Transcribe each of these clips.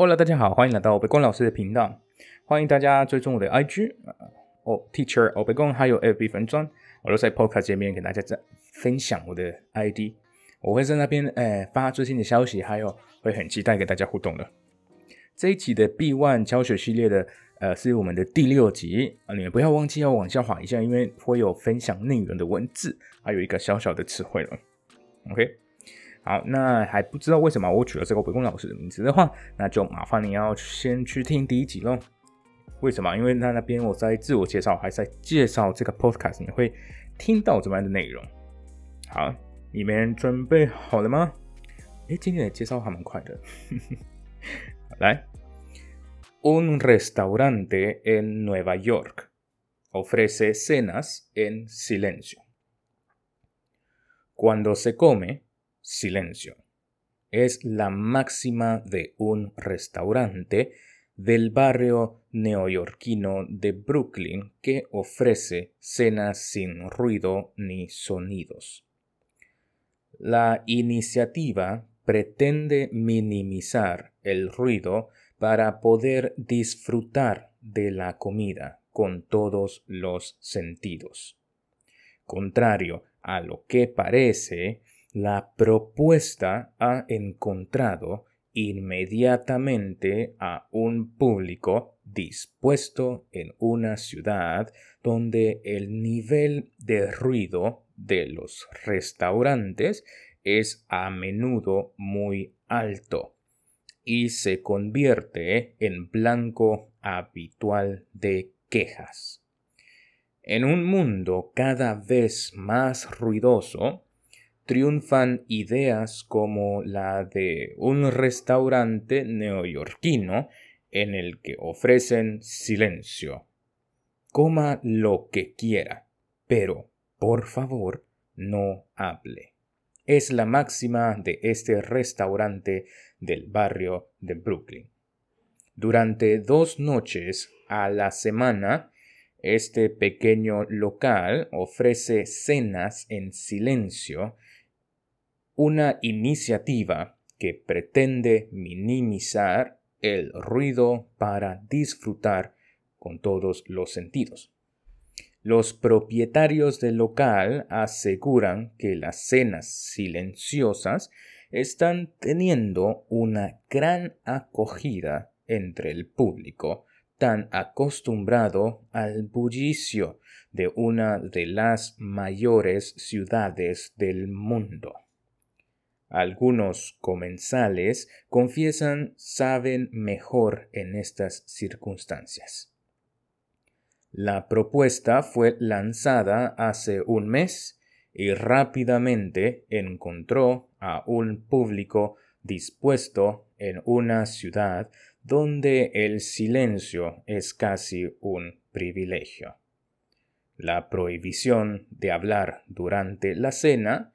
Hola，大家好，欢迎来到北光老师的频道。欢迎大家追踪我的 IG 哦，Teacher 哦，北光还有 FB 粉砖，我都在 Podcast 界面给大家在分享我的 ID。我会在那边诶发最新的消息，还有会很期待跟大家互动的。这一集的 B One 教学系列的呃是我们的第六集啊，你们不要忘记要往下滑一下，因为会有分享内容的文字，还有一个小小的词汇了。OK，好，那还不知道为什么我取了这个北宫老师的名字的话，那就麻烦你要先去听第一集喽。为什么？因为那那边我在自我介绍，还在介绍这个 Podcast，你会听到怎么样的内容？好。你们准备好了吗？哎，今天的介绍还蛮快的。来，Un restaurante en Nueva York ofrece cenas en silencio. Cuando se come, silencio. Es la máxima de un restaurante del barrio neoyorquino de Brooklyn que ofrece cenas sin ruido ni sonidos. La iniciativa pretende minimizar el ruido para poder disfrutar de la comida con todos los sentidos. Contrario a lo que parece, la propuesta ha encontrado inmediatamente a un público dispuesto en una ciudad donde el nivel de ruido de los restaurantes es a menudo muy alto y se convierte en blanco habitual de quejas. En un mundo cada vez más ruidoso, triunfan ideas como la de un restaurante neoyorquino en el que ofrecen silencio. Coma lo que quiera, pero por favor no hable. Es la máxima de este restaurante del barrio de Brooklyn. Durante dos noches a la semana, este pequeño local ofrece cenas en silencio una iniciativa que pretende minimizar el ruido para disfrutar con todos los sentidos. Los propietarios del local aseguran que las cenas silenciosas están teniendo una gran acogida entre el público tan acostumbrado al bullicio de una de las mayores ciudades del mundo. Algunos comensales confiesan saben mejor en estas circunstancias. La propuesta fue lanzada hace un mes y rápidamente encontró a un público dispuesto en una ciudad donde el silencio es casi un privilegio. La prohibición de hablar durante la cena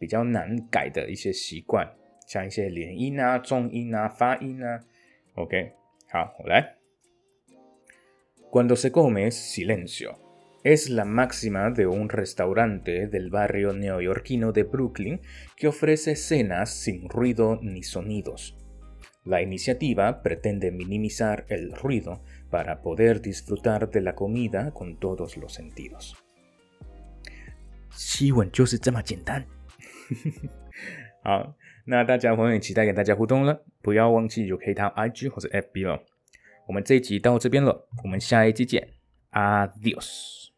比较难改的一些习惯，像一些连音啊、重音啊、发音啊。OK，好，我来。Cuando se come silencio es la máxima de un restaurante del barrio neoyorquino de Brooklyn que ofrece cenas sin ruido ni sonidos. La iniciativa pretende minimizar el ruido para poder disfrutar de la comida con todos los sentidos. 西文就是这么简单。 好，那大家朋友也期待跟大家互动了，不要忘记有可以到 IG 或者 FB 哦。我们这一集到这边了，我们下一集见，Adios。